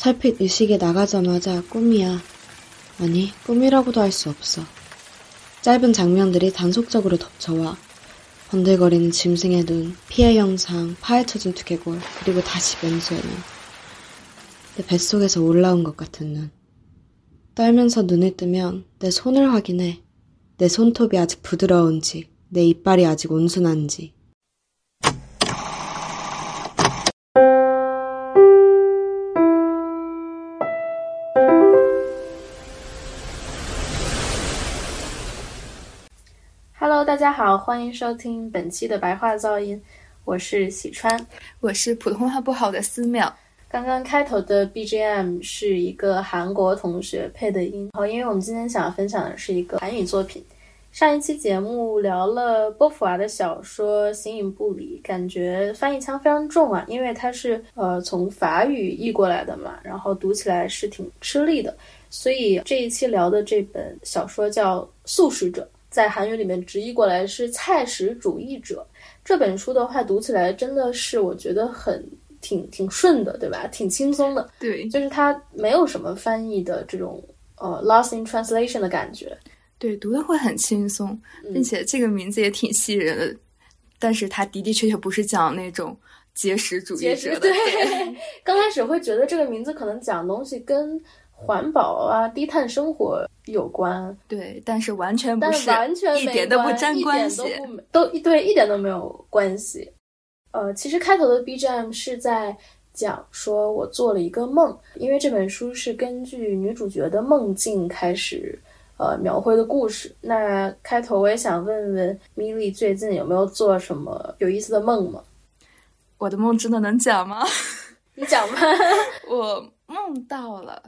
살핏 의식이 나가자마자 꿈이야. 아니, 꿈이라고도 할 수 없어. 짧은 장면들이 단속적으로 덮쳐와 번들거리는 짐승의 눈, 피해 영상, 파헤쳐진 두개골, 그리고 다시 맹수의 눈. 내 뱃속에서 올라온 것 같은 눈. 떨면서 눈을 뜨면 내 손을 확인해. 내 손톱이 아직 부드러운지, 내 이빨이 아직 온순한지. 家好，欢迎收听本期的白话噪音，我是喜川，我是普通话不好的思淼。刚刚开头的 BGM 是一个韩国同学配的音，好，因为我们今天想要分享的是一个韩语作品。上一期节目聊了波伏娃的小说《形影不离》，感觉翻译腔非常重啊，因为它是呃从法语译过来的嘛，然后读起来是挺吃力的。所以这一期聊的这本小说叫《素食者》，在韩语里面直译过来是“菜食主义者”。这本书的话，读起来真的是我觉得很。挺挺顺的，对吧？挺轻松的，对，就是它没有什么翻译的这种呃 lost in translation 的感觉，对，读的会很轻松，并且这个名字也挺吸引人的。但是它的的确确不是讲那种节食主义者的，对。刚开始会觉得这个名字可能讲东西跟环保啊、低碳生活有关，对，但是完全不是，完全一点都不沾关系，都对，一点都没有关系。呃，其实开头的 BGM 是在讲说我做了一个梦，因为这本书是根据女主角的梦境开始呃描绘的故事。那开头我也想问问米莉，最近有没有做什么有意思的梦吗？我的梦真的能讲吗？你讲吧。我梦到了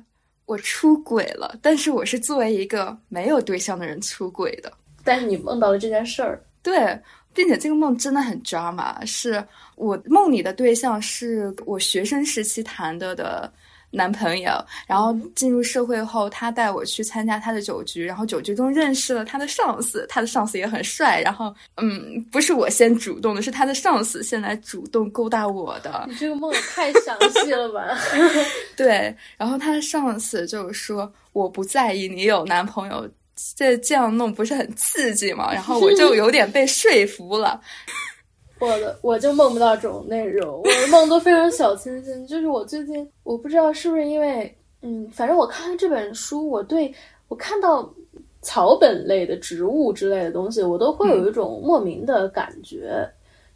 我出轨了，但是我是作为一个没有对象的人出轨的。但是你梦到了这件事儿，对。并且这个梦真的很抓马，是我梦里的对象是我学生时期谈的的男朋友，然后进入社会后，他带我去参加他的酒局，然后酒局中认识了他的上司，他的上司也很帅，然后嗯，不是我先主动的，是他的上司先来主动勾搭我的。你这个梦也太详细了吧？对，然后他的上司就是说我不在意你有男朋友。这这样弄不是很刺激吗？然后我就有点被说服了。我的我就梦不到这种内容，我的梦都非常小清新。就是我最近我不知道是不是因为，嗯，反正我看了这本书，我对我看到草本类的植物之类的东西，我都会有一种莫名的感觉。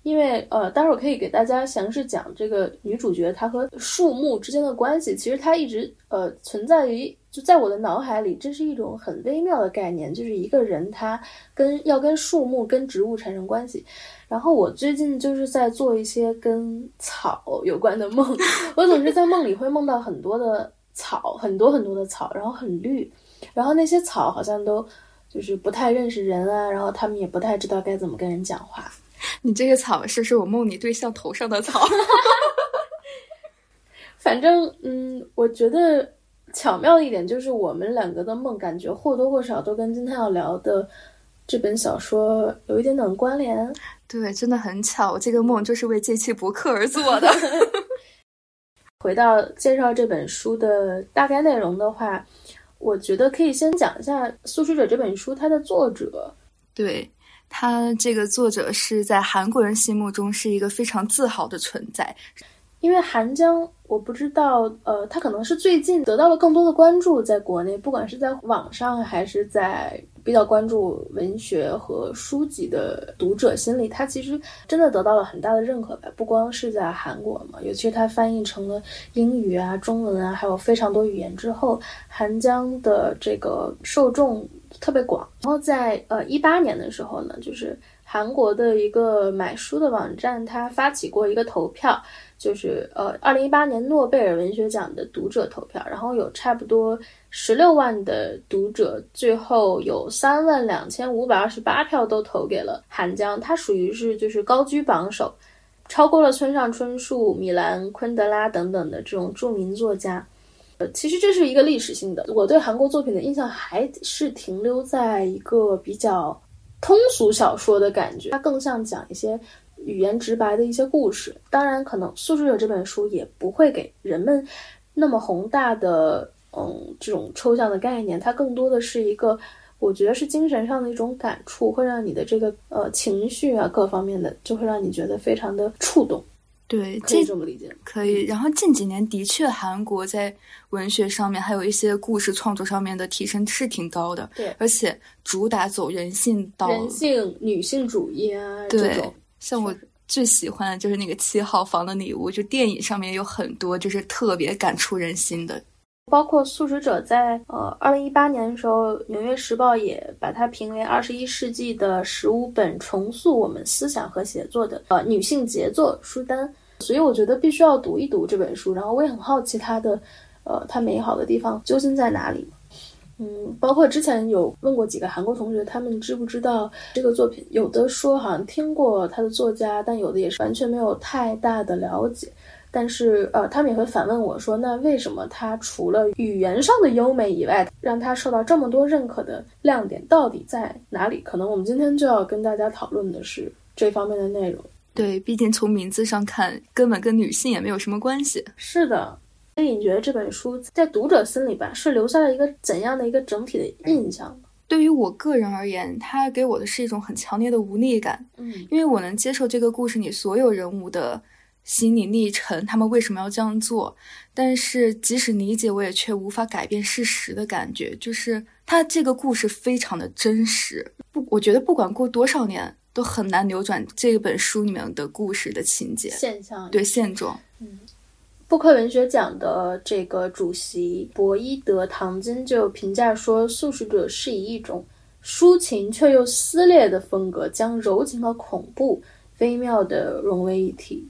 因为呃，待会儿可以给大家详细讲这个女主角她和树木之间的关系。其实她一直呃存在于就在我的脑海里，这是一种很微妙的概念，就是一个人他跟要跟树木跟植物产生关系。然后我最近就是在做一些跟草有关的梦，我总是在梦里会梦到很多的草，很多很多的草，然后很绿，然后那些草好像都就是不太认识人啊，然后他们也不太知道该怎么跟人讲话。你这个草是不是我梦里对象头上的草？反正，嗯，我觉得巧妙的一点就是，我们两个的梦感觉或多或少都跟今天要聊的这本小说有一点点关联。对，真的很巧，这个梦就是为这期博客而做的。回到介绍这本书的大概内容的话，我觉得可以先讲一下《素食者》这本书它的作者。对。他这个作者是在韩国人心目中是一个非常自豪的存在，因为韩江，我不知道，呃，他可能是最近得到了更多的关注，在国内，不管是在网上还是在比较关注文学和书籍的读者心里，他其实真的得到了很大的认可吧。不光是在韩国嘛，尤其是他翻译成了英语啊、中文啊，还有非常多语言之后，韩江的这个受众。特别广，然后在呃一八年的时候呢，就是韩国的一个买书的网站，它发起过一个投票，就是呃二零一八年诺贝尔文学奖的读者投票，然后有差不多十六万的读者，最后有三万两千五百二十八票都投给了韩江，他属于是就是高居榜首，超过了村上春树、米兰昆德拉等等的这种著名作家。呃，其实这是一个历史性的。我对韩国作品的印象还是停留在一个比较通俗小说的感觉，它更像讲一些语言直白的一些故事。当然，可能《素食者》这本书也不会给人们那么宏大的嗯这种抽象的概念，它更多的是一个。我觉得是精神上的一种感触，会让你的这个呃情绪啊各方面的，就会让你觉得非常的触动。对，可以这么理解。可以。然后近几年的确，韩国在文学上面还有一些故事创作上面的提升是挺高的。对，而且主打走人性道，人性女性主义啊，对。像我最喜欢的就是那个七号房的礼物，就电影上面有很多就是特别感触人心的。包括素食者在呃二零一八年的时候，《纽约时报》也把它评为二十一世纪的十五本重塑我们思想和写作的呃女性杰作书单。所以我觉得必须要读一读这本书。然后我也很好奇它的呃它美好的地方究竟在哪里。嗯，包括之前有问过几个韩国同学，他们知不知道这个作品？有的说好像听过他的作家，但有的也是完全没有太大的了解。但是，呃，他们也会反问我说：“那为什么他除了语言上的优美以外，让他受到这么多认可的亮点到底在哪里？”可能我们今天就要跟大家讨论的是这方面的内容。对，毕竟从名字上看，根本跟女性也没有什么关系。是的，所以你觉得这本书在读者心里吧，是留下了一个怎样的一个整体的印象？对于我个人而言，它给我的是一种很强烈的无力感。嗯，因为我能接受这个故事里所有人物的。心理历程，他们为什么要这样做？但是即使理解，我也却无法改变事实的感觉，就是他这个故事非常的真实。不，我觉得不管过多少年，都很难扭转这本书里面的故事的情节现象，对现状。嗯，布克文学奖的这个主席博伊德唐金就评价说，《素食者》是以一种抒情却又撕裂的风格，将柔情和恐怖微妙的融为一体。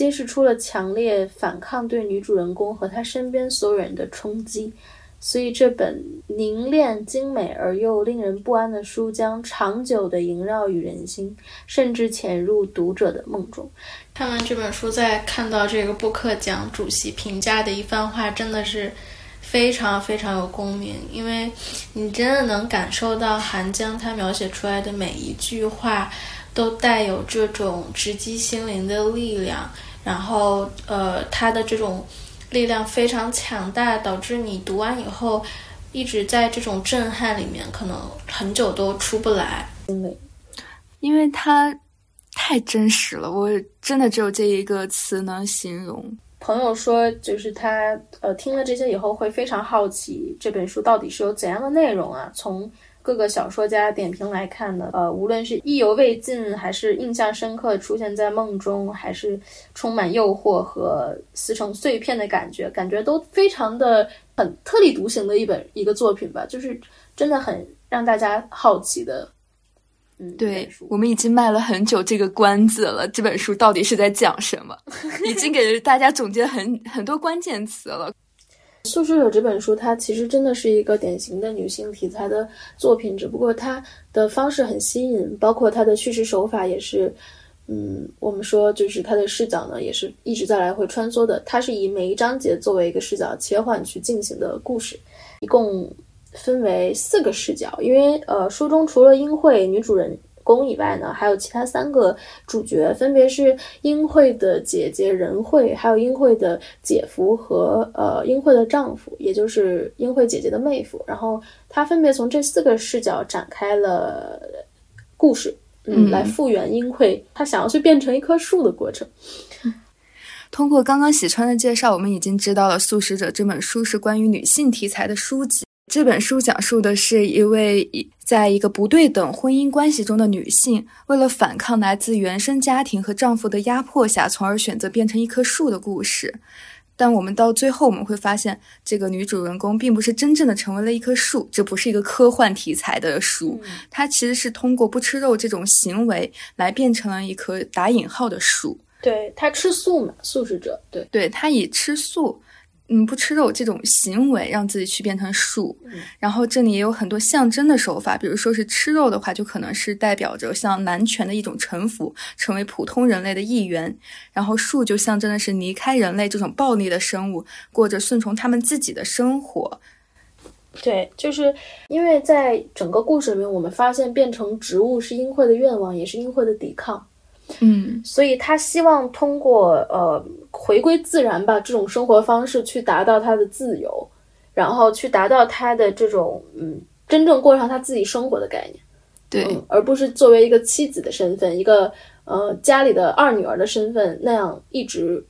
揭示出了强烈反抗对女主人公和她身边所有人的冲击，所以这本凝练精美而又令人不安的书将长久地萦绕于人心，甚至潜入读者的梦中。看完这本书，再看到这个布克奖主席评价的一番话，真的是非常非常有共鸣，因为你真的能感受到韩江他描写出来的每一句话。都带有这种直击心灵的力量，然后呃，它的这种力量非常强大，导致你读完以后一直在这种震撼里面，可能很久都出不来。因为它太真实了，我真的只有这一个词能形容。朋友说，就是他呃听了这些以后会非常好奇这本书到底是有怎样的内容啊？从各个小说家点评来看呢，呃，无论是意犹未尽，还是印象深刻，出现在梦中，还是充满诱惑和撕成碎片的感觉，感觉都非常的很特立独行的一本一个作品吧，就是真的很让大家好奇的。嗯，对我们已经卖了很久这个关子了，这本书到底是在讲什么？已经给大家总结很很多关键词了。《素食者》这本书，它其实真的是一个典型的女性题材的作品，只不过它的方式很新颖，包括它的叙事手法也是，嗯，我们说就是它的视角呢，也是一直在来回穿梭的。它是以每一章节作为一个视角切换去进行的故事，一共分为四个视角，因为呃，书中除了英惠女主人。公以外呢，还有其他三个主角，分别是英惠的姐姐仁惠，还有英惠的姐夫和呃英惠的丈夫，也就是英惠姐姐的妹夫。然后他分别从这四个视角展开了故事，嗯，来复原英惠她想要去变成一棵树的过程。通过刚刚喜川的介绍，我们已经知道了《素食者》这本书是关于女性题材的书籍。这本书讲述的是一位在一个不对等婚姻关系中的女性，为了反抗来自原生家庭和丈夫的压迫下，从而选择变成一棵树的故事。但我们到最后，我们会发现，这个女主人公并不是真正的成为了一棵树，这不是一个科幻题材的书，它其实是通过不吃肉这种行为来变成了一棵打引号的树。对，她吃素嘛，素食者。对，对，她以吃素。嗯，不吃肉这种行为让自己去变成树，然后这里也有很多象征的手法，比如说是吃肉的话，就可能是代表着像男权的一种臣服，成为普通人类的一员；然后树就象征的是离开人类这种暴力的生物，过着顺从他们自己的生活。对，就是因为在整个故事里面，我们发现变成植物是英惠的愿望，也是英惠的抵抗。嗯所以他希望通过呃回归自然吧这种生活方式去达到他的自由，然后去达到他的这种嗯真正过上他自己生活的概念，对，嗯，而不是作为一个妻子的身份，一个呃家里的二女儿的身份那样一直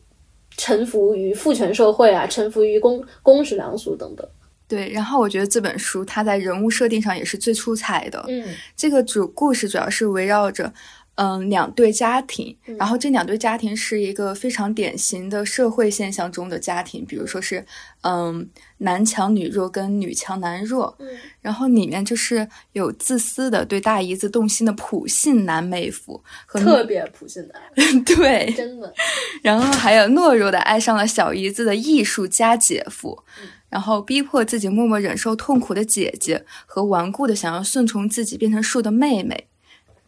臣服于父权社会啊，臣服于公公序良俗等等。对，然后我觉得这本书它在人物设定上也是最出彩的。嗯这个主故事主要是围绕着，嗯，两对家庭，嗯。然后这两对家庭是一个非常典型的社会现象中的家庭，比如说是，嗯，男强女弱跟女强男弱，嗯。然后里面就是有自私的对大姨子动心的普信男妹夫和特别普信男，对，真的。然后还有懦弱的爱上了小姨子的艺术家姐夫，然后逼迫自己默默忍受痛苦的姐姐和顽固的想要顺从自己变成树的妹妹，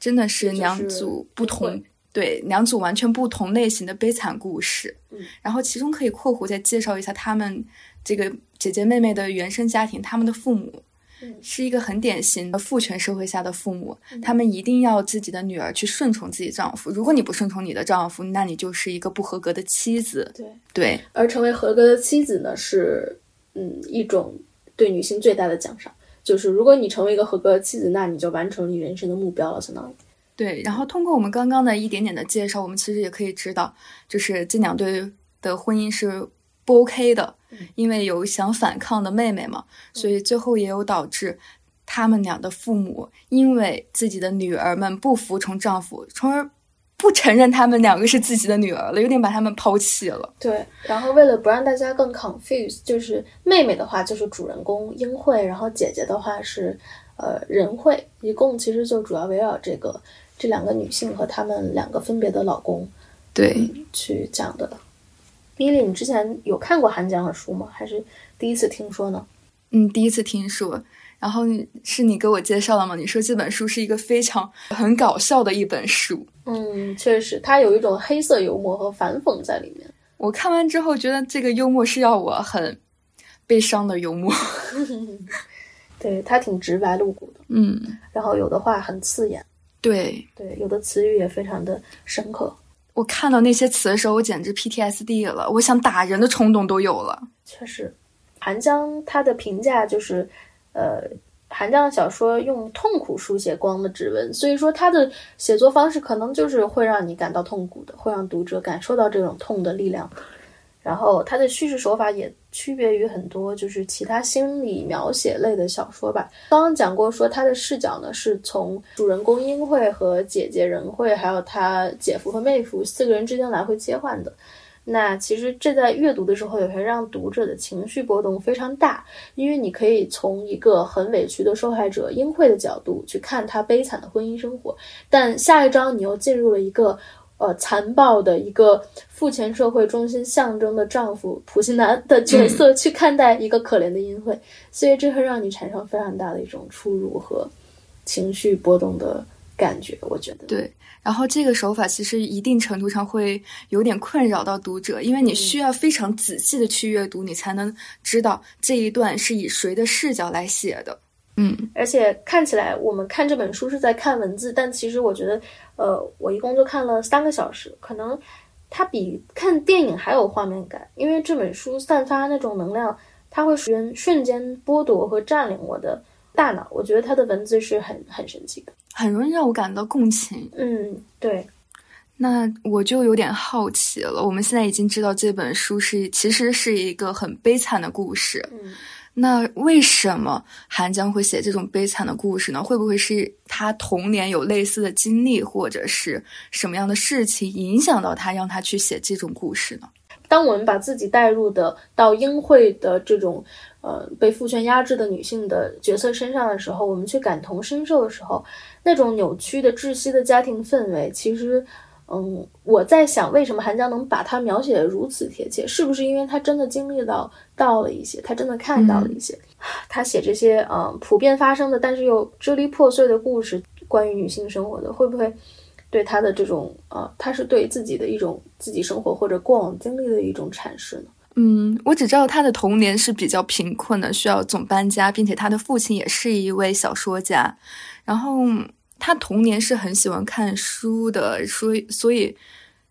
真的是两组不误同会对两组完全不同类型的悲惨故事。嗯然后其中可以括弧再介绍一下他们这个姐姐妹妹的原生家庭，他们的父母。嗯是一个很典型的父权社会下的父母，他们一定要自己的女儿去顺从自己丈夫。如果你不顺从你的丈夫，那你就是一个不合格的妻子。对，对，而成为合格的妻子呢，是嗯一种对女性最大的奖赏。就是如果你成为一个合格的妻子，那你就完成你人生的目标了，相当于。对，然后通过我们刚刚的一点点的介绍，我们其实也可以知道，就是这两对的婚姻是不 OK 的，因为有想反抗的妹妹嘛，所以最后也有导致他们俩的父母因为自己的女儿们不服从丈夫，从而不承认他们两个是自己的女儿了，有点把他们抛弃了。对，然后为了不让大家更 confuse，就是妹妹的话就是主人公英惠，然后姐姐的话是呃仁惠，一共其实就主要围绕这个这两个女性和她们两个分别的老公对，去讲的。米莉，你之前有看过韩江的书吗？还是第一次听说呢？嗯，第一次听说。然后是你给我介绍的吗？你说这本书是一个非常很搞笑的一本书。嗯，确实，它有一种黑色幽默和反讽在里面。我看完之后觉得这个幽默是要我很悲伤的幽默。对，他挺直白露骨的，嗯，然后有的话很刺眼，对对，有的词语也非常的深刻。我看到那些词的时候，我简直 PTSD 了，我想打人的冲动都有了。确实，韩江他的评价就是，呃，韩江的小说用痛苦书写光的指纹，所以说他的写作方式可能就是会让你感到痛苦的，会让读者感受到这种痛的力量。然后他的叙事手法也区别于很多就是其他心理描写类的小说吧。刚刚讲过说他的视角呢是从主人公英惠和姐姐仁惠，还有他姐夫和妹夫四个人之间来回切换的。那其实这在阅读的时候也会让读者的情绪波动非常大，因为你可以从一个很委屈的受害者英惠的角度去看她悲惨的婚姻生活，但下一章你又进入了一个呃残暴的一个父权社会中心象征的丈夫普信男的角色去看待一个可怜的英惠，所以这会让你产生非常大的一种出入和情绪波动的感觉，我觉得。对，然后这个手法其实一定程度上会有点困扰到读者，因为你需要非常仔细的去阅读，你才能知道这一段是以谁的视角来写的。嗯，而且看起来我们看这本书是在看文字，但其实我觉得，呃，我一共就看了三个小时，可能它比看电影还有画面感，因为这本书散发那种能量，它会瞬瞬间剥夺和占领我的大脑。我觉得他的文字是很很神奇的。很容易让我感到共情。嗯，对，那我就有点好奇了。我们现在已经知道这本书是其实是一个很悲惨的故事，嗯。那为什么韩江会写这种悲惨的故事呢？会不会是他童年有类似的经历，或者是什么样的事情影响到他，让他去写这种故事呢？当我们把自己带入的到英惠的这种呃被父权压制的女性的角色身上的时候，我们去感同身受的时候，那种扭曲的窒息的家庭氛围，其实，嗯，我在想，为什么韩江能把它描写的如此贴切？是不是因为他真的经历到到了一些，他真的看到了一些？他写这些嗯普遍发生的，但是又支离破碎的故事，关于女性生活的，会不会？对他的这种呃，他是对自己的一种自己生活或者过往经历的一种阐释呢？嗯，我只知道他的童年是比较贫困的，需要总搬家，并且他的父亲也是一位小说家。然后他童年是很喜欢看书的，所以所以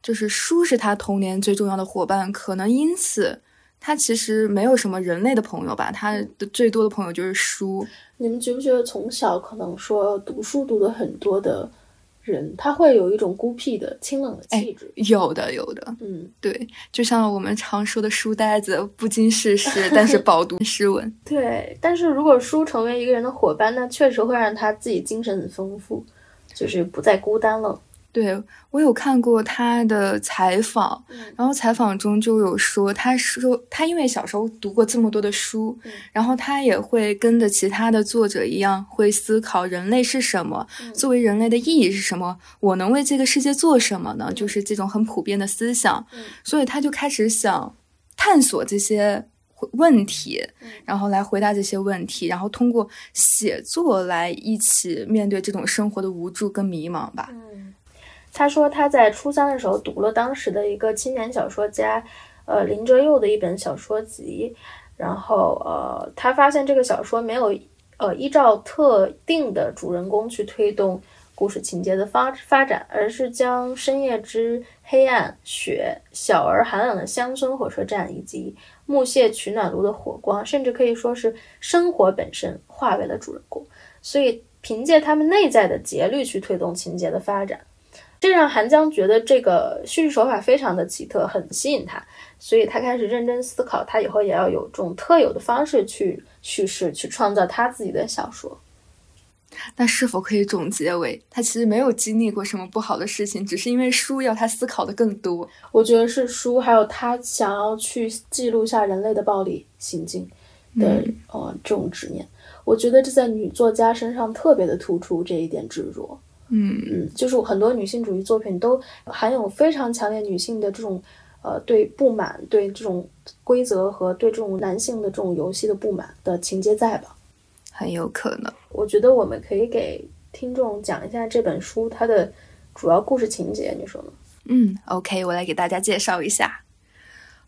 就是书是他童年最重要的伙伴，可能因此他其实没有什么人类的朋友吧，他的最多的朋友就是书。你们觉不觉得从小可能说读书读的很多的人，他会有一种孤僻的、清冷的气质？有的，有的，嗯，对，就像我们常说的书呆子，不经世事，但是饱读诗文。对。但是如果书成为一个人的伙伴，那确实会让他自己精神很丰富，就是不再孤单了。对我有看过他的采访，嗯然后采访中就有说，他说他因为小时候读过这么多的书，嗯然后他也会跟着其他的作者一样，会思考人类是什么，嗯作为人类的意义是什么，我能为这个世界做什么呢？就是这种很普遍的思想，嗯所以他就开始想探索这些问题，嗯然后来回答这些问题，然后通过写作来一起面对这种生活的无助跟迷茫吧。嗯，他说他在初三的时候读了当时的一个青年小说家，呃林哲佑的一本小说集，然后呃他发现这个小说没有呃依照特定的主人公去推动故事情节的发发展，而是将深夜之黑暗、雪、小而寒冷的乡村火车站以及木屑取暖炉的火光，甚至可以说是生活本身化为了主人公，所以凭借他们内在的节律去推动情节的发展。这让韩江觉得这个叙事手法非常的奇特，很吸引他，所以他开始认真思考，他以后也要有这种特有的方式去叙事，去创造他自己的小说。那是否可以总结为，他其实没有经历过什么不好的事情，只是因为书要他思考的更多？我觉得是书，还有他想要去记录下人类的暴力行径的、呃这种执念。我觉得这在女作家身上特别的突出这一点执着。嗯嗯，就是很多女性主义作品都含有非常强烈女性的这种呃对不满、对这种规则和对这种男性的这种游戏的不满的情节在吧？很有可能。我觉得我们可以给听众讲一下这本书它的主要故事情节，你说呢？嗯，OK，我来给大家介绍一下。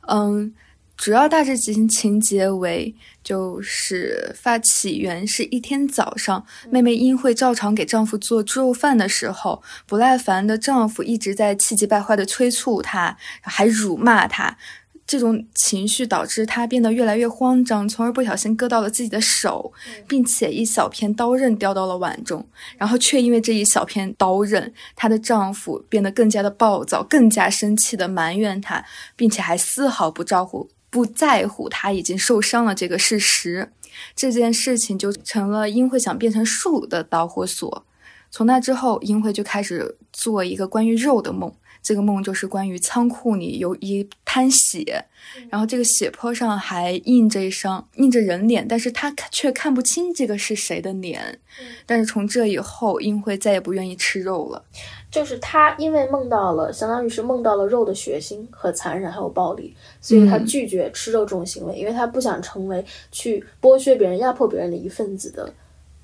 嗯，主要大致情情节为，就是发起源是一天早上，妹妹英惠照常给丈夫做猪肉饭的时候，不耐烦的丈夫一直在气急败坏的催促她，还辱骂她。这种情绪导致她变得越来越慌张，从而不小心割到了自己的手，并且一小片刀刃掉到了碗中。然后却因为这一小片刀刃，她的丈夫变得更加的暴躁，更加生气的埋怨她，并且还丝毫不照顾、不在乎他已经受伤了这个事实。这件事情就成了英惠想变成树的导火索。从那之后，英惠就开始做一个关于肉的梦。这个梦就是关于仓库里有一滩血，然后这个血泊上还印着一张印着人脸，但是他却看不清这个是谁的脸。但是从这以后，英惠再也不愿意吃肉了。就是他因为梦到了，相当于是梦到了肉的血腥和残忍，还有暴力，所以她嗯拒绝吃肉这种行为，因为他不想成为去剥削别人、压迫别人的一份子的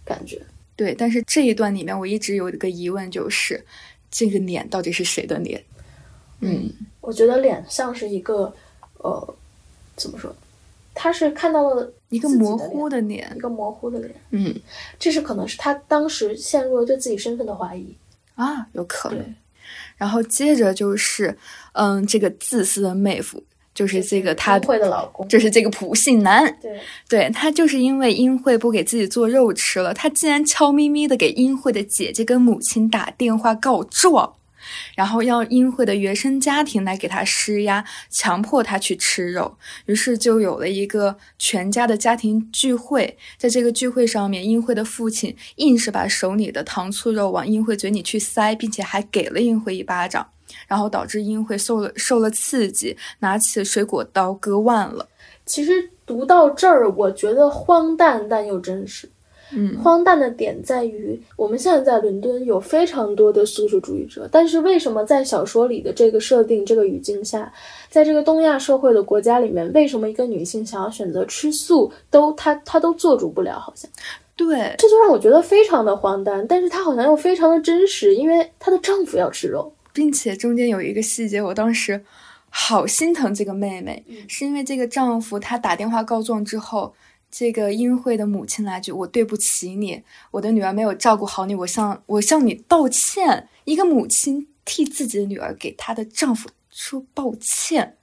感觉。对，但是这一段里面，我一直有一个疑问，就是这个脸到底是谁的脸？嗯，我觉得脸像是一个，呃，怎么说？他是看到了一个模糊的脸一。个模糊的脸，嗯这是可能是他当时陷入了对自己身份的怀疑。啊，有可能。然后接着就是，嗯，这个自私的妹夫，就是这个他英，惠的老公，就是这个普信男。对，对他就是因为英惠不给自己做肉吃了，他竟然悄咪咪的给英惠的姐姐跟母亲打电话告状，然后要英惠的原生家庭来给他施压，强迫他去吃肉。于是就有了一个全家的家庭聚会，在这个聚会上面，英惠的父亲硬是把手里的糖醋肉往英惠嘴里去塞，并且还给了英惠一巴掌。然后导致英会受了受了刺激，拿起水果刀割腕了。其实读到这儿，我觉得荒诞但又真实。嗯，荒诞的点在于，我们现在在伦敦有非常多的素食主义者，但是为什么在小说里的这个设定、这个语境下，在这个东亚社会的国家里面，为什么一个女性想要选择吃素，都她她都做主不了？好像对，这就让我觉得非常的荒诞，但是她好像又非常的真实，因为她的丈夫要吃肉。并且中间有一个细节，我当时好心疼这个妹妹，嗯是因为这个丈夫他打电话告状之后，这个英惠的母亲来句：“我对不起你，我的女儿没有照顾好你，我向我向你道歉。”一个母亲替自己的女儿给她的丈夫说抱歉，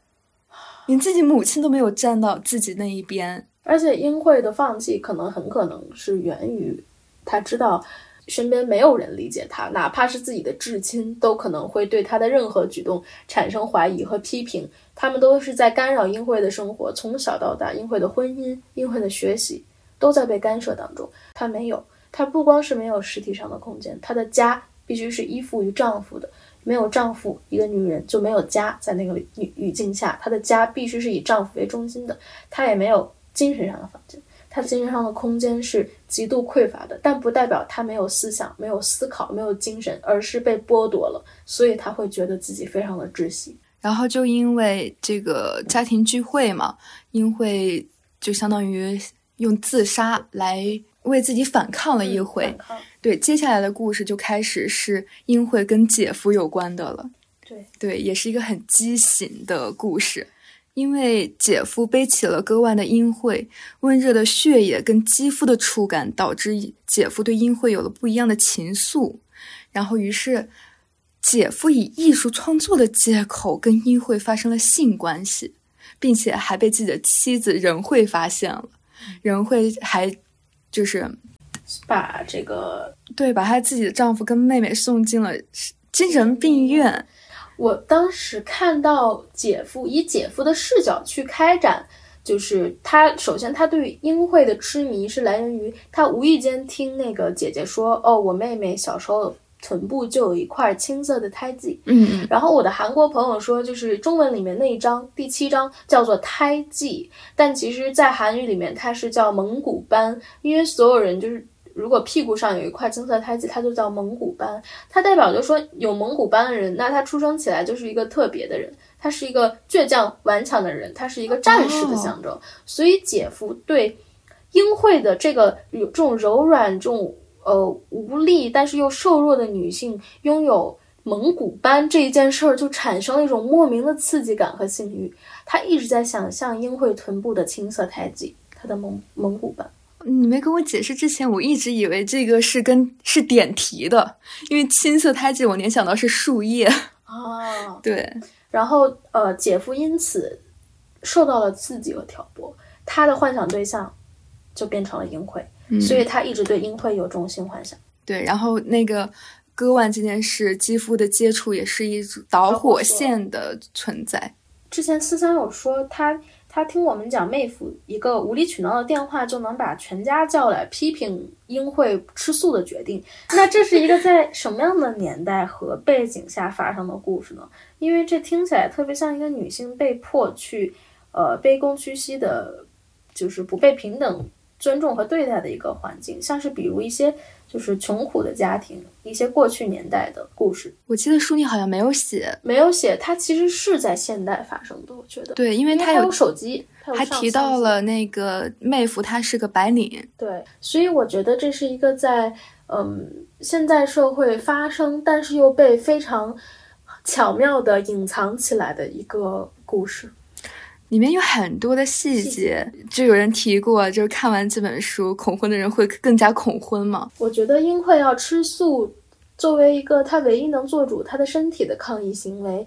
连自己母亲都没有站到自己那一边。而且英惠的放弃，可能很可能是源于她知道身边没有人理解她，哪怕是自己的至亲，都可能会对她的任何举动产生怀疑和批评。他们都是在干扰英惠的生活，从小到大，英惠的婚姻、英惠的学习都在被干涉当中。她没有，她不光是没有实体上的空间，她的家必须是依附于丈夫的。没有丈夫，一个女人就没有家。在那个语语境下，她的家必须是以丈夫为中心的。她也没有精神上的房间，她精神上的空间是极度匮乏的。但不代表他没有思想、没有思考、没有精神，而是被剥夺了，所以他会觉得自己非常的窒息。然后就因为这个家庭聚会嘛，英惠就相当于用自杀来为自己反抗了一回。对，接下来的故事就开始是英惠跟姐夫有关的了。对对，也是一个很畸形的故事，因为姐夫背起了割腕的英惠，温热的血液跟肌肤的触感导致姐夫对英惠有了不一样的情愫，然后于是姐夫以艺术创作的借口跟英惠发生了性关系，并且还被自己的妻子仁惠发现了，仁惠还就是把这个对把她自己的丈夫跟妹妹送进了精神病院。我当时看到姐夫以姐夫的视角去开展，就是他首先他对英惠的痴迷是来源于他无意间听那个姐姐说，哦，我妹妹小时候臀部就有一块青色的胎记，嗯嗯，然后我的韩国朋友说，就是中文里面那一章第七章叫做胎记，但其实在韩语里面它是叫蒙古斑，因为所有人就是如果屁股上有一块青色胎记，它就叫蒙古斑，它代表着说有蒙古斑的人，那他出生起来就是一个特别的人，他是一个倔强顽强的人，他是一个战士的象征，所以姐夫对英惠的这个有这种柔软、这种呃无力但是又瘦弱的女性拥有蒙古斑这一件事儿，就产生了一种莫名的刺激感和性欲。他一直在想象英惠臀部的青色胎记，她的蒙蒙古斑。你没跟我解释之前，我一直以为这个是跟是点题的，因为青色胎记我联想到是树叶。哦，对，然后呃，姐夫因此受到了刺激和挑拨，他的幻想对象就变成了英惠，嗯所以他一直对英惠有这种性幻想。对，然后那个割腕这件事，肌肤的接触也是一种导火线的存在。之前思三有说他他听我们讲妹夫一个无理取闹的电话就能把全家叫来批评英惠吃素的决定，那这是一个在什么样的年代和背景下发生的故事呢？因为这听起来特别像一个女性被迫去呃卑躬屈膝的，就是不被平等尊重和对待的一个环境，像是比如一些就是穷苦的家庭，一些过去年代的故事。我记得书里好像没有写，没有写，它其实是在现代发生的，我觉得。对，因为它有手机，还提到了那个妹夫，他是个白领。对，所以我觉得这是一个在嗯现在社会发生，但是又被非常巧妙的隐藏起来的一个故事。里面有很多的细细节，就有人提过，就是看完这本书，恐婚的人会更加恐婚吗。我觉得英会要吃素，作为一个她唯一能做主她的身体的抗议行为，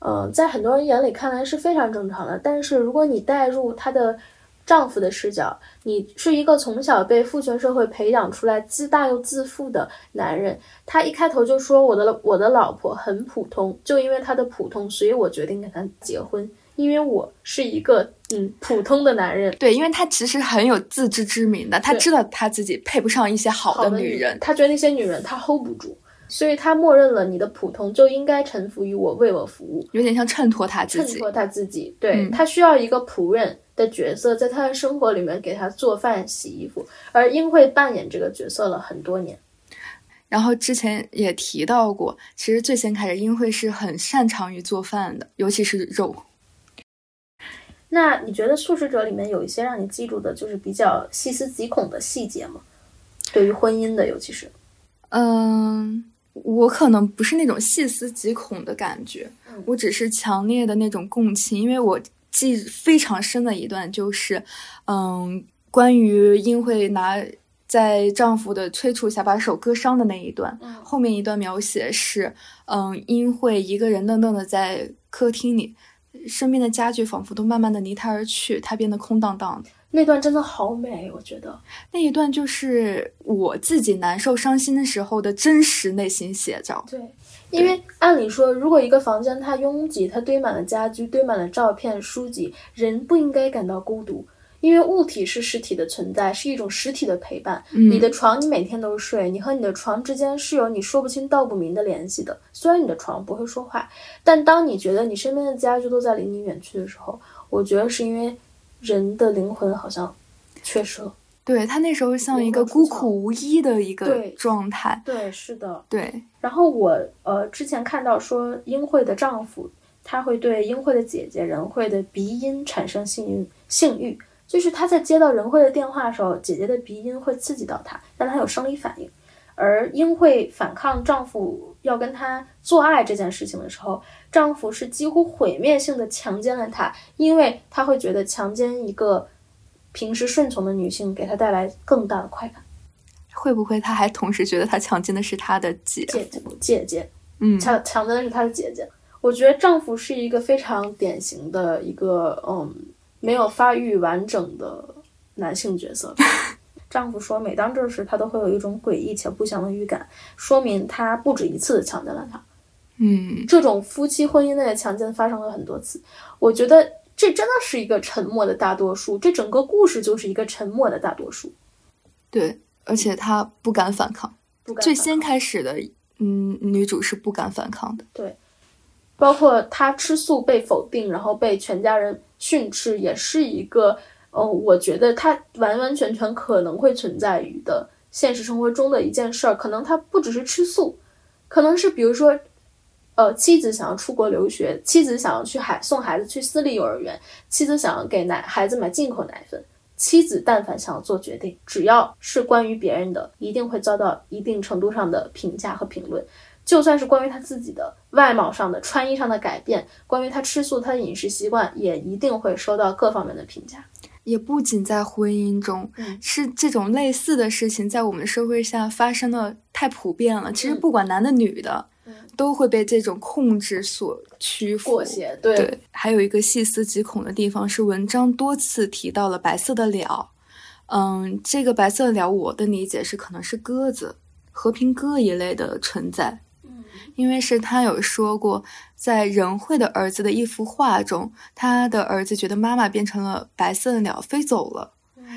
呃，在很多人眼里看来是非常正常的。但是如果你带入她的丈夫的视角，你是一个从小被父权社会培养出来自大又自负的男人，他一开头就说我的我的老婆很普通，就因为她的普通，所以我决定跟她结婚，因为我是一个嗯普通的男人。对，因为他其实很有自知之明的，他知道他自己配不上一些好的的女人。他觉得那些女人他 hold 不住，所以他默认了你的普通就应该臣服于我，为我服务，有点像衬托他自己。衬托他自己。对、嗯他需要一个仆人的角色，在他的生活里面给他做饭、洗衣服，而英惠扮演这个角色了很多年。然后之前也提到过，其实最先开始英惠是很擅长于做饭的，尤其是肉。那你觉得《素食者》里面有一些让你记住的，就是比较细思极恐的细节吗？对于婚姻的，尤其是嗯，我可能不是那种细思极恐的感觉，嗯我只是强烈的那种共情，因为我记非常深的一段就是，嗯，关于英惠拿在丈夫的催促下把手割伤的那一段，嗯后面一段描写是，嗯，英惠一个人愣愣的在客厅里，身边的家具仿佛都慢慢的离他而去，他变得空荡荡的。那段真的好美，我觉得。那一段就是我自己难受、伤心的时候的真实内心写照。对，因为按理说，如果一个房间它拥挤，它堆满了家具，堆满了照片、书籍，人不应该感到孤独，因为物体是实体的存在，是一种实体的陪伴。嗯你的床，你每天都睡，你和你的床之间是有你说不清道不明的联系的。虽然你的床不会说话，但当你觉得你身边的家具都在离你远去的时候，我觉得是因为人的灵魂好像缺失了。对他那时候像一个孤苦无依的一个状态。对，是的。对，然后我呃之前看到说，英惠的丈夫他会对英惠的姐姐仁惠的鼻音产生性欲，性欲就是他在接到仁惠的电话的时候，姐姐的鼻音会刺激到他，让他有生理反应。而英惠反抗丈夫要跟她做爱这件事情的时候，丈夫是几乎毁灭性的强奸了她，因为他会觉得强奸一个平时顺从的女性给他带来更大的快感。会不会他还同时觉得他强奸的是他的姐？姐姐姐姐，嗯，强强奸的是她的姐姐。我觉得丈夫是一个非常典型的一个嗯没有发育完整的男性角色。丈夫说，每当这时，他都会有一种诡异且不祥的预感，说明他不止一次的强奸了她。嗯，这种夫妻婚姻内的强奸发生了很多次。我觉得这真的是一个沉默的大多数，这整个故事就是一个沉默的大多数。对，而且他不敢反抗。最先不敢反抗开始的，嗯，女主是不敢反抗的。对包括她吃素被否定，然后被全家人训斥，也是一个，呃，我觉得他完完全全可能会存在于的现实生活中的一件事儿。可能他不只是吃素，可能是比如说，呃，妻子想要出国留学，妻子想要去孩送孩子去私立幼儿园，妻子想要给奶孩子买进口奶粉。妻子但凡想要做决定，只要是关于别人的，一定会遭到一定程度上的评价和评论。就算是关于他自己的外貌上的、穿衣上的改变，关于他吃素、他的饮食习惯，也一定会受到各方面的评价。也不仅在婚姻中，嗯是这种类似的事情在我们社会下发生的太普遍了。其实嗯不管男的女的，嗯都会被这种控制所屈服。对，还有一个细思极恐的地方是，文章多次提到了白色的鸟。嗯，这个白色的鸟，我的理解是可能是鸽子、和平鸽一类的存在。嗯因为是他有说过，在仁惠的儿子的一幅画中，他的儿子觉得妈妈变成了白色的鸟飞走了。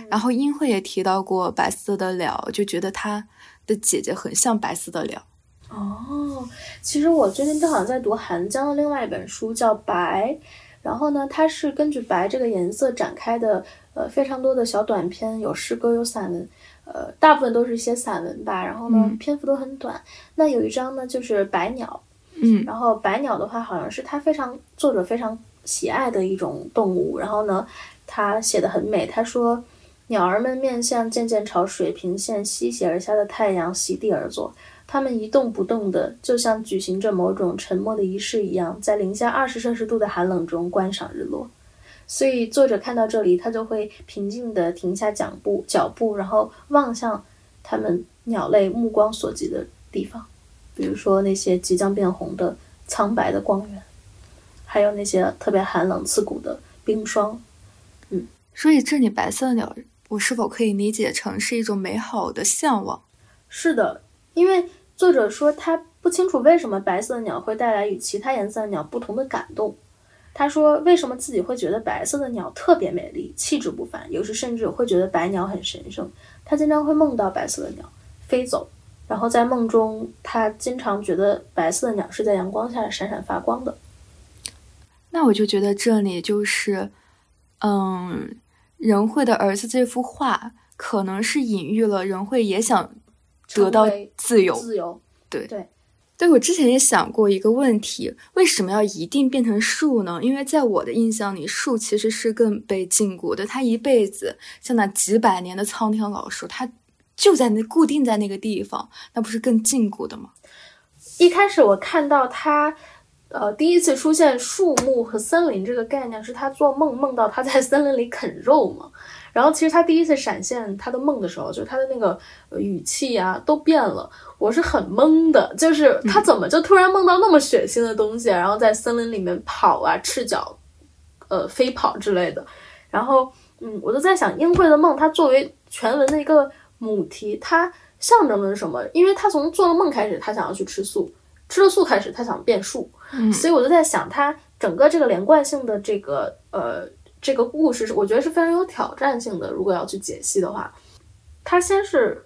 然后英惠也提到过白色的鸟，就觉得他的姐姐很像白色的鸟。哦，其实我最近正好在读韩江的另外一本书，叫《白》，然后呢，它是根据白这个颜色展开的，呃，非常多的小短篇，有诗歌，有散文，呃，大部分都是一些散文吧，然后呢，嗯篇幅都很短。那有一章呢，就是白鸟，嗯然后白鸟的话，好像是他非常作者非常喜爱的一种动物。然后呢，他写的很美。他说，鸟儿们面向渐渐朝水平线西斜而下的太阳席地而坐，它们一动不动的，就像举行着某种沉默的仪式一样，在零下二十摄氏度的寒冷中观赏日落。所以作者看到这里，他就会平静地停下脚步，脚步，然后望向他们鸟类目光所及的地方。比如说那些即将变红的苍白的光源，还有那些特别寒冷刺骨的冰霜。嗯所以这里白色的鸟，我是否可以理解成是一种美好的向往？是的，因为作者说他不清楚为什么白色的鸟会带来与其他颜色的鸟不同的感动。他说，为什么自己会觉得白色的鸟特别美丽，气质不凡，有时甚至会觉得白鸟很神圣。他经常会梦到白色的鸟飞走，然后在梦中，他经常觉得白色的鸟是在阳光下闪闪发光的。那我就觉得这里就是，嗯，仁惠的儿子这幅画可能是隐喻了仁惠也想得到自由。自由，对对，对我之前也想过一个问题：为什么要一定变成树呢？因为在我的印象里，树其实是更被禁锢的。它一辈子像那几百年的苍天老树，它就在那固定在那个地方，那不是更禁锢的吗？一开始我看到他，呃，第一次出现树木和森林这个概念，是他做梦梦到他在森林里啃肉嘛。然后其实他第一次闪现他的梦的时候，就是他的那个语气啊都变了，我是很懵的，就是他怎么就突然梦到那么血腥的东西，然后在森林里面跑啊，赤脚，呃，飞跑之类的。然后，嗯，我就在想，英惠的梦，它作为全文的一个母题，它象征的是什么？因为他从做了梦开始，他想要去吃素，吃了素开始，他想变树。所以我就在想，他整个这个连贯性的这个呃这个故事是，我觉得是非常有挑战性的。如果要去解析的话，他先是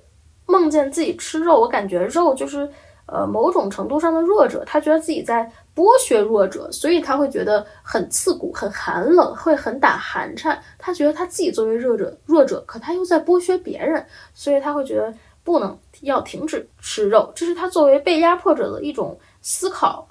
梦见自己吃肉，我感觉肉就是呃某种程度上的弱者，他觉得自己在剥削弱者，所以他会觉得很刺骨、很寒冷，会很打寒颤。他觉得他自己作为弱者，弱者，可他又在剥削别人，所以他会觉得不能要停止吃肉，这是他作为被压迫者的一种思考。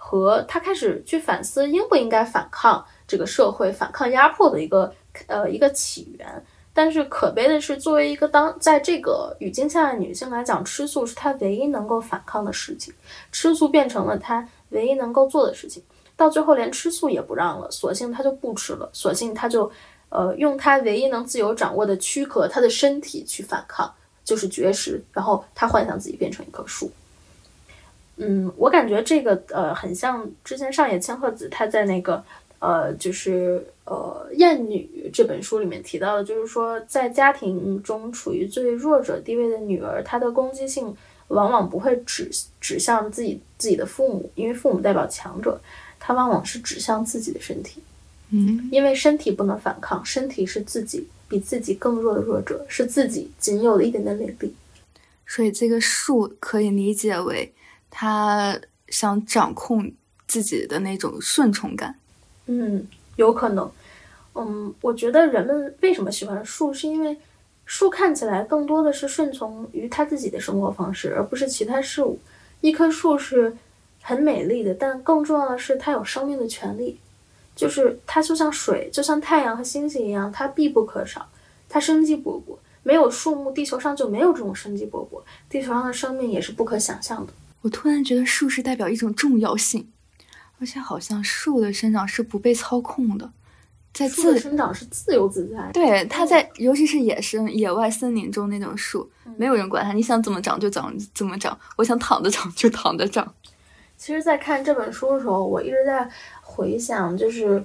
和他开始去反思应不应该反抗这个社会、反抗压迫的一个呃一个起源。但是可悲的是，作为一个当在这个语境下的女性来讲，吃素是她唯一能够反抗的事情，吃素变成了她唯一能够做的事情。到最后连吃素也不让了，索性她就不吃了，索性她就呃用她唯一能自由掌握的躯壳，她的身体去反抗，就是绝食。然后她幻想自己变成一棵树。嗯，我感觉这个呃，很像之前上野千鹤子她在那个呃，就是呃《艳女》这本书里面提到的，就是说在家庭中处于最弱者地位的女儿，她的攻击性往往不会指指向自己自己的父母，因为父母代表强者，她往往是指向自己的身体。嗯，因为身体不能反抗，身体是自己比自己更弱的弱者，是自己仅有的一点点领地。所以这个树可以理解为。他想掌控自己的那种顺从感，嗯，有可能，嗯，我觉得人们为什么喜欢树，是因为树看起来更多的是顺从于他自己的生活方式，而不是其他事物。一棵树是很美丽的，但更重要的是它有生命的权利，就是它就像水，就像太阳和星星一样，它必不可少，它生机勃勃。没有树木，地球上就没有这种生机勃勃，地球上的生命也是不可想象的。我突然觉得树是代表一种重要性，而且好像树的生长是不被操控的，在自生长是自由自在。对，它在尤其是野生野外森林中那种树，没有人管它，你想怎么长就长怎么长，我想躺着长就躺着长。其实，在看这本书的时候，我一直在回想，就是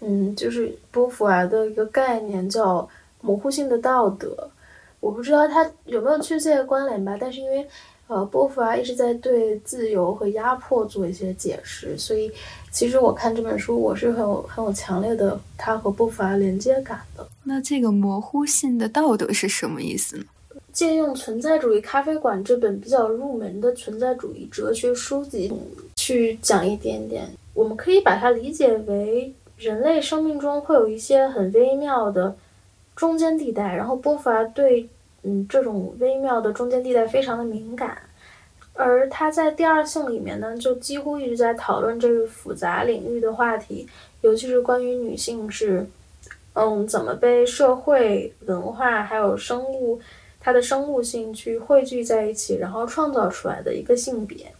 嗯，就是波伏娃的一个概念叫模糊性的道德。我不知道它有没有确切的关联吧，但是因为。呃，波伏娃一直在对自由和压迫做一些解释，所以其实我看这本书，我是很有很有强烈的他和波伏娃连接感的。那这个模糊性的道德是什么意思呢？借用《存在主义咖啡馆》这本比较入门的存在主义哲学书籍去讲一点点，我们可以把它理解为人类生命中会有一些很微妙的中间地带，然后波伏娃对。嗯，这种微妙的中间地带非常的敏感，而他在第二性里面呢，就几乎一直在讨论这个复杂领域的话题，尤其是关于女性是，嗯，怎么被社会文化还有生物它的生物性去汇聚在一起，然后创造出来的一个性别。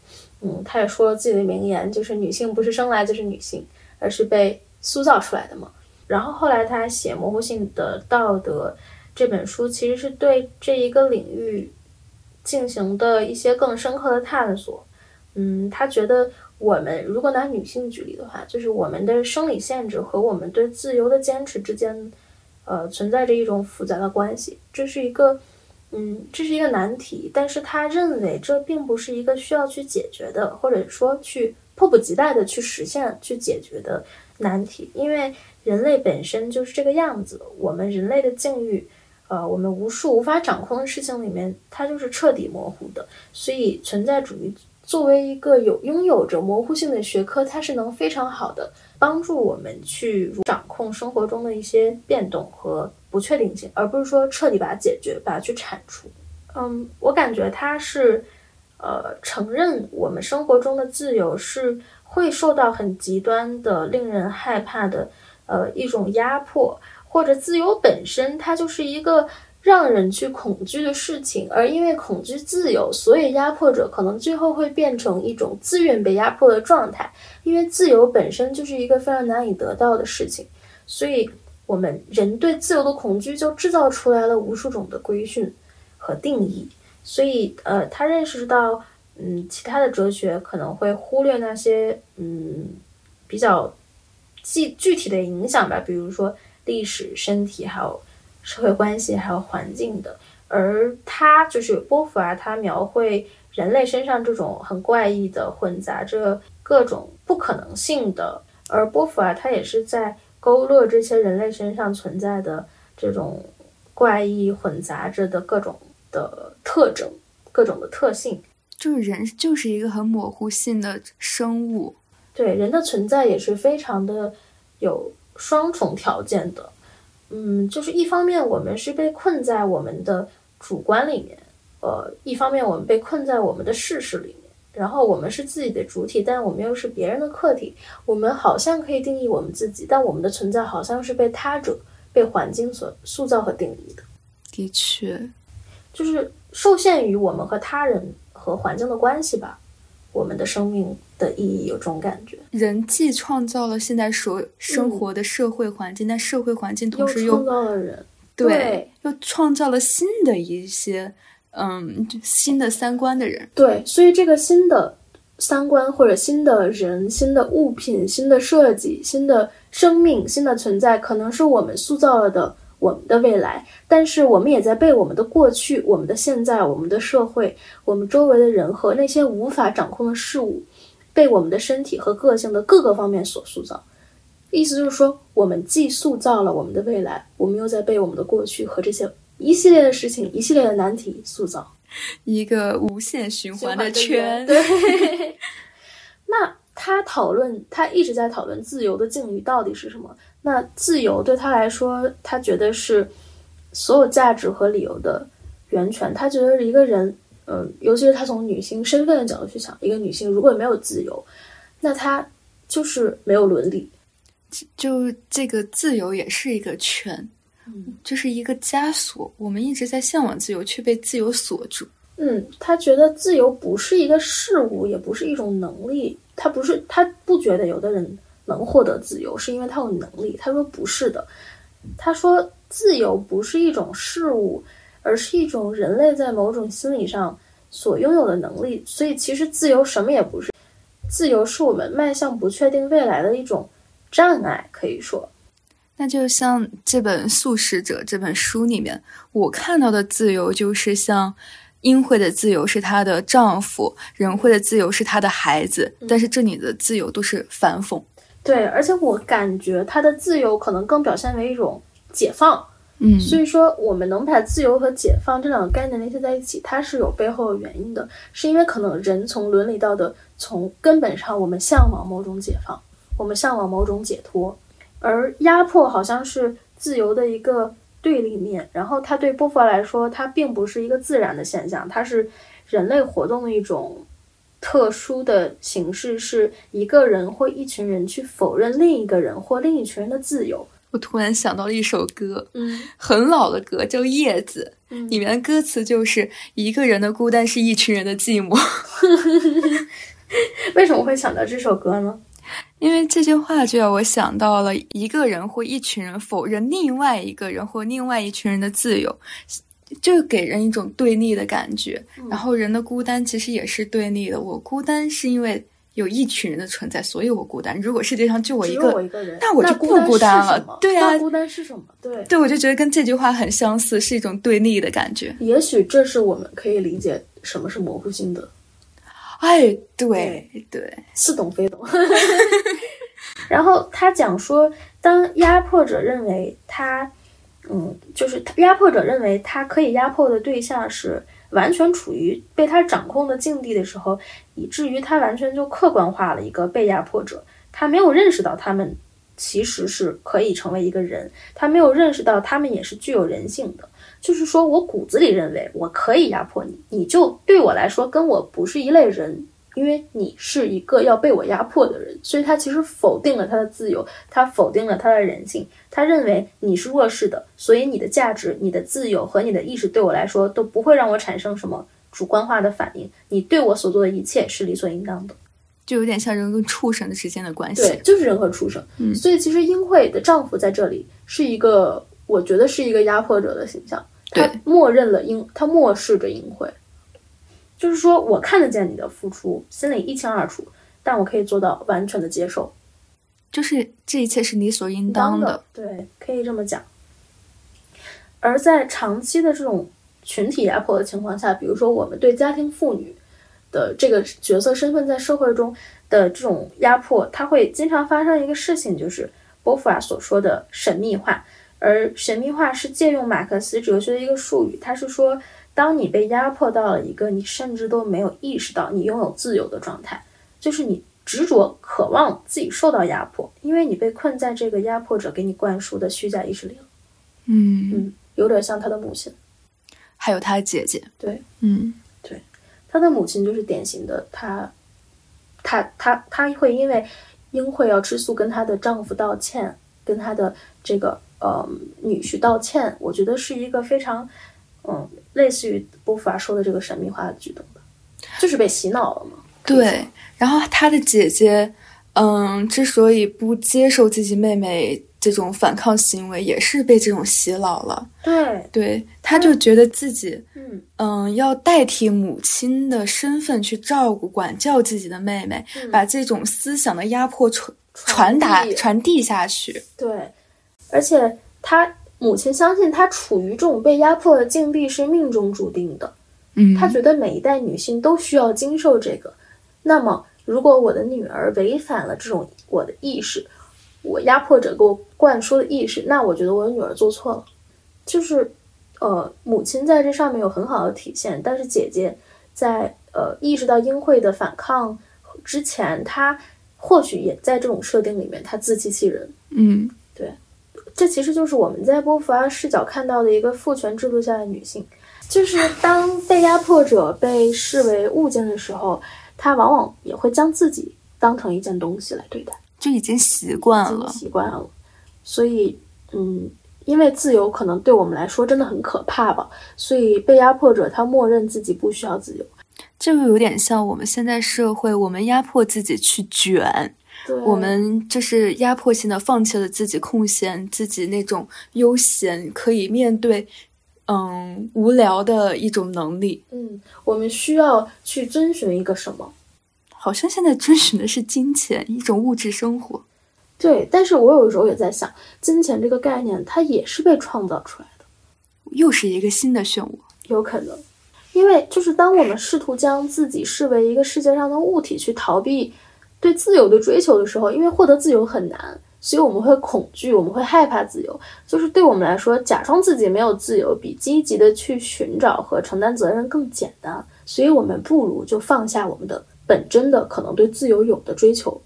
嗯，他也说了自己的名言，就是女性不是生来就是女性，而是被塑造出来的嘛。然后后来他写模糊性的道德。这本书其实是对这一个领域进行的一些更深刻的探索。嗯，他觉得我们如果拿女性举例的话，就是我们的生理限制和我们对自由的坚持之间，呃，存在着一种复杂的关系。这是一个，嗯，这是一个难题。但是他认为这并不是一个需要去解决的，或者说去迫不及待的去实现、去解决的难题，因为人类本身就是这个样子。我们人类的境遇。呃，我们无数无法掌控的事情里面，它就是彻底模糊的。所以，存在主义作为一个有拥有着模糊性的学科，它是能非常好的帮助我们去掌控生活中的一些变动和不确定性，而不是说彻底把它解决、把它去铲除。嗯，我感觉它是，呃，承认我们生活中的自由是会受到很极端的、令人害怕的，呃，一种压迫。或者自由本身，它就是一个让人去恐惧的事情，而因为恐惧自由，所以压迫者可能最后会变成一种自愿被压迫的状态。因为自由本身就是一个非常难以得到的事情，所以我们人对自由的恐惧就制造出来了无数种的规训和定义。所以，呃，他认识到，嗯，其他的哲学可能会忽略那些，嗯，比较具具体的影响吧，比如说历史、身体，还有社会关系，还有环境的。而他就是波伏娃，他描绘人类身上这种很怪异的、混杂着各种不可能性的。而波伏娃他也是在勾勒这些人类身上存在的这种怪异、混杂着的各种的特征、各种的特性。就是人就是一个很模糊性的生物，对人的存在也是非常的有双重条件的。嗯，就是一方面我们是被困在我们的主观里面，呃，一方面我们被困在我们的事实里面，然后我们是自己的主体，但我们又是别人的客体。我们好像可以定义我们自己，但我们的存在好像是被他者、被环境所塑造和定义的。的确，就是受限于我们和他人和环境的关系吧。我们的生命的意义有这种感觉。人既创造了现在所生活的社会环境，但社会环境同时又创造了人，对，又创造了新的一些，嗯，新的三观的人。对，所以这个新的三观或者新的人、新的物品、新的设计、新的生命、新的存在，可能是我们塑造了的我们的未来。但是我们也在被我们的过去、我们的现在、我们的社会、我们周围的人和那些无法掌控的事物，被我们的身体和个性的各个方面所塑造。意思就是说，我们既塑造了我们的未来，我们又在被我们的过去和这些一系列的事情、一系列的难题塑造。一个无限循环的圈。对。那他讨论，他一直在讨论自由的境遇到底是什么？那自由对他来说，他觉得是所有价值和理由的源泉。他觉得一个人，嗯，尤其是他从女性身份的角度去想，一个女性如果没有自由，那她就是没有伦理。就这个自由也是一个圈，嗯，就是一个枷锁。我们一直在向往自由，却被自由锁住。嗯，他觉得自由不是一个事物，也不是一种能力。他不是，他不觉得有的人能获得自由是因为他有能力。他说不是的，他说自由不是一种事物，而是一种人类在某种心理上所拥有的能力。所以其实自由什么也不是，自由是我们迈向不确定未来的一种障碍，可以说。那就像这本《素食者》这本书里面，我看到的自由就是像。英惠的自由是她的丈夫，仁惠的自由是她的孩子，但是这里的自由都是反讽。对，而且我感觉他的自由可能更表现为一种解放。嗯，所以说我们能把自由和解放这两个概念联系在一起，它是有背后的原因的，是因为可能人从伦理道德从根本上我们向往某种解放，我们向往某种解脱，而压迫好像是自由的一个。对立面，然后它对波伏娃来说，它并不是一个自然的现象，它是人类活动的一种特殊的形式，是一个人或一群人去否认另一个人或另一群人的自由。我突然想到了一首歌，嗯，很老的歌，叫《叶子》，嗯里面的歌词就是一个人的孤单是一群人的寂寞。为什么会想到这首歌呢？因为这句话就让我想到了一个人或一群人否认另外一个人或另外一群人的自由，就给人一种对立的感觉。然后人的孤单其实也是对立的。我孤单是因为有一群人的存在，所以我孤单。如果世界上就我一只个，有我一个人，那我就不孤孤单了对啊孤单是什么？对，对我就觉得跟这句话很相似，是一种对立的感觉。也许这是我们可以理解什么是模糊性的哎，对对，似懂非懂。然后他讲说，当压迫者认为他，嗯，就是压迫者认为他可以压迫的对象是完全处于被他掌控的境地的时候，以至于他完全就客观化了一个被压迫者，他没有认识到他们其实是可以成为一个人，他没有认识到他们也是具有人性的。就是说我骨子里认为我可以压迫你，你就对我来说跟我不是一类人，因为你是一个要被我压迫的人，所以他其实否定了他的自由，他否定了他的人性，他认为你是弱势的，所以你的价值、你的自由和你的意识对我来说都不会让我产生什么主观化的反应，你对我所做的一切是理所应当的。就有点像人跟畜生的之间的关系。对，就是人和畜生。嗯所以其实英惠的丈夫在这里是一个，我觉得是一个压迫者的形象。他对默认了英，他漠视着英惠，就是说我看得见你的付出，心里一清二楚，但我可以做到完全的接受，就是这一切是理所应当当的。对，可以这么讲。而在长期的这种群体压迫的情况下，比如说我们对家庭妇女的这个角色身份在社会中的这种压迫，它会经常发生一个事情，就是波伏娃所说的神秘化。而神秘化是借用马克思哲学的一个术语，它是说，当你被压迫到了一个你甚至都没有意识到你拥有自由的状态，就是你执着渴望自己受到压迫，因为你被困在这个压迫者给你灌输的虚假意识里了。嗯，嗯，有点像他的母亲。还有他的姐姐。对，嗯对他的母亲就是典型的，他，他他他会因为英惠要吃素跟她的丈夫道歉，跟她的这个呃女婿道歉，我觉得是一个非常嗯类似于波伏娃说的这个神秘化的举动吧，就是被洗脑了嘛。对，然后他的姐姐，嗯，之所以不接受自己妹妹这种反抗行为，也是被这种洗脑了。对，对，他就觉得自己，嗯嗯，要代替母亲的身份去照顾、管教自己的妹妹，嗯把这种思想的压迫传传传达、传递下去。对，而且他母亲相信她处于这种被压迫的境地是命中注定的。嗯，她觉得每一代女性都需要经受这个。那么，如果我的女儿违反了这种我的意识，我压迫者给我灌输的意识，那我觉得我的女儿做错了。就是，呃，母亲在这上面有很好的体现，但是姐姐在呃意识到英惠的反抗之前，她或许也在这种设定里面，她自欺欺人。嗯这其实就是我们在波伏娃视角看到的一个父权制度下的女性，就是当被压迫者被视为物件的时候，她往往也会将自己当成一件东西来对待，就已经习惯已经了。习惯了。所以，嗯，因为自由可能对我们来说真的很可怕吧，所以被压迫者他默认自己不需要自由。这个有点像我们现在社会，我们压迫自己去卷，对，我们就是压迫性的放弃了自己空闲、自己那种悠闲，可以面对嗯无聊的一种能力。嗯，我们需要去遵循一个什么？好像现在遵循的是金钱，一种物质生活。对，但是我有时候也在想，金钱这个概念，它也是被创造出来的。又是一个新的漩涡。有可能，因为就是当我们试图将自己视为一个世界上的物体去逃避对自由的追求的时候，因为获得自由很难，所以我们会恐惧，我们会害怕自由。就是对我们来说，假装自己没有自由，比积极的去寻找和承担责任更简单。所以我们不如就放下我们的本真的可能对自由有的追求，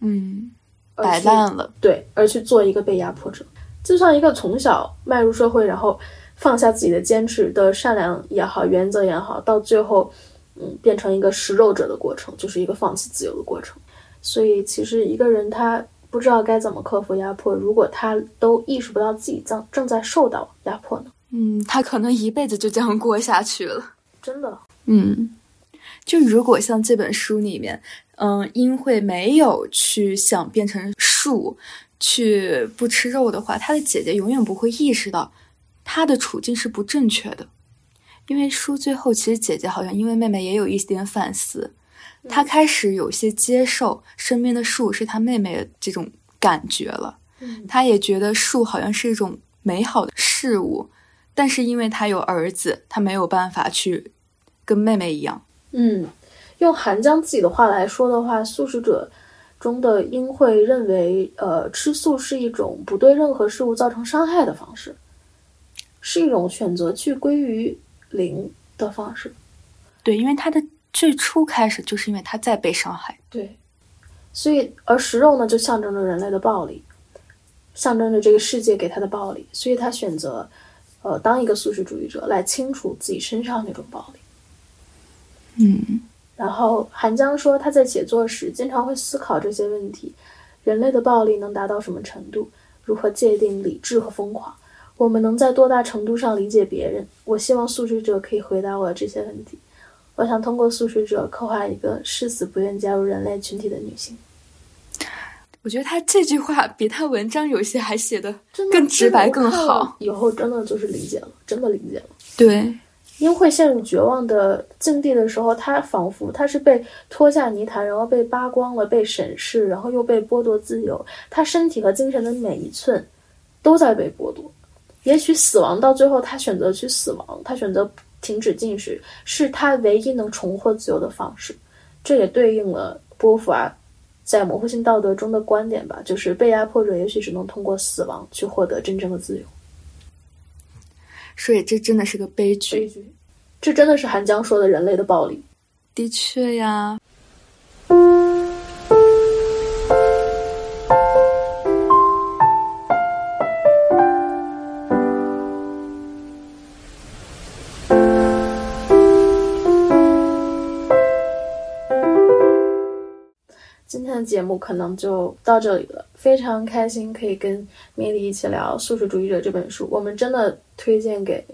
嗯，摆烂了。对，而去做一个被压迫者，就像一个从小迈入社会，然后放下自己的坚持的善良也好，原则也好，到最后，嗯，变成一个食肉者的过程，就是一个放弃自由的过程。所以，其实一个人他不知道该怎么克服压迫，如果他都意识不到自己正正在受到压迫呢？嗯，他可能一辈子就这样过下去了。真的，嗯，就如果像这本书里面，嗯，英惠没有去想变成树，去不吃肉的话，她的姐姐永远不会意识到她的处境是不正确的。因为书最后，其实姐姐好像因为妹妹也有一点反思，她开始有些接受身边的树是他妹妹的这种感觉了。嗯她也觉得树好像是一种美好的事物，但是因为他有儿子，他没有办法去跟妹妹一样。嗯，用韩江自己的话来说的话，素食者中的英会认为，呃，吃素是一种不对任何事物造成伤害的方式，是一种选择去归于零的方式。对，因为他的最初开始就是因为他在被伤害。对，所以而食肉呢，就象征着人类的暴力，象征着这个世界给他的暴力，所以他选择，呃，当一个素食主义者来清除自己身上那种暴力。嗯然后韩江说，他在写作时经常会思考这些问题：人类的暴力能达到什么程度？如何界定理智和疯狂？我们能在多大程度上理解别人？我希望素食者可以回答我这些问题。我想通过素食者刻画一个誓死不愿加入人类群体的女性。我觉得他这句话比他文章有些还写的更直白更好。以后真的就是理解了，真的理解了。对，英惠陷入绝望的境地的时候，她仿佛她是被拖下泥潭，然后被扒光了，被审视，然后又被剥夺自由。她身体和精神的每一寸都在被剥夺。也许死亡到最后，她选择去死亡，她选择停止进食，是他唯一能重获自由的方式。这也对应了波伏娃在模糊性道德中的观点吧，就是被压迫者也许只能通过死亡去获得真正的自由。所以这真的是个悲剧。悲剧，这真的是韩江说的人类的暴力。的确呀，节目可能就到这里了，非常开心可以跟米莉一起聊《素食主义者》这本书，我们真的推荐给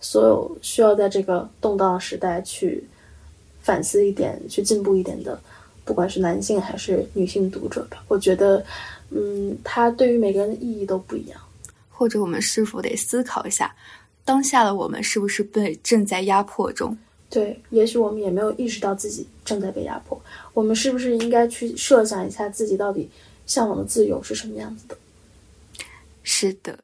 所有需要在这个动荡时代去反思一点、去进步一点的，不管是男性还是女性读者吧。我觉得，嗯，它对于每个人的意义都不一样。或者我们是否得思考一下，当下的我们是不是被正在压迫中？对，也许我们也没有意识到自己正在被压迫，我们是不是应该去设想一下自己到底向往的自由是什么样子的？是的。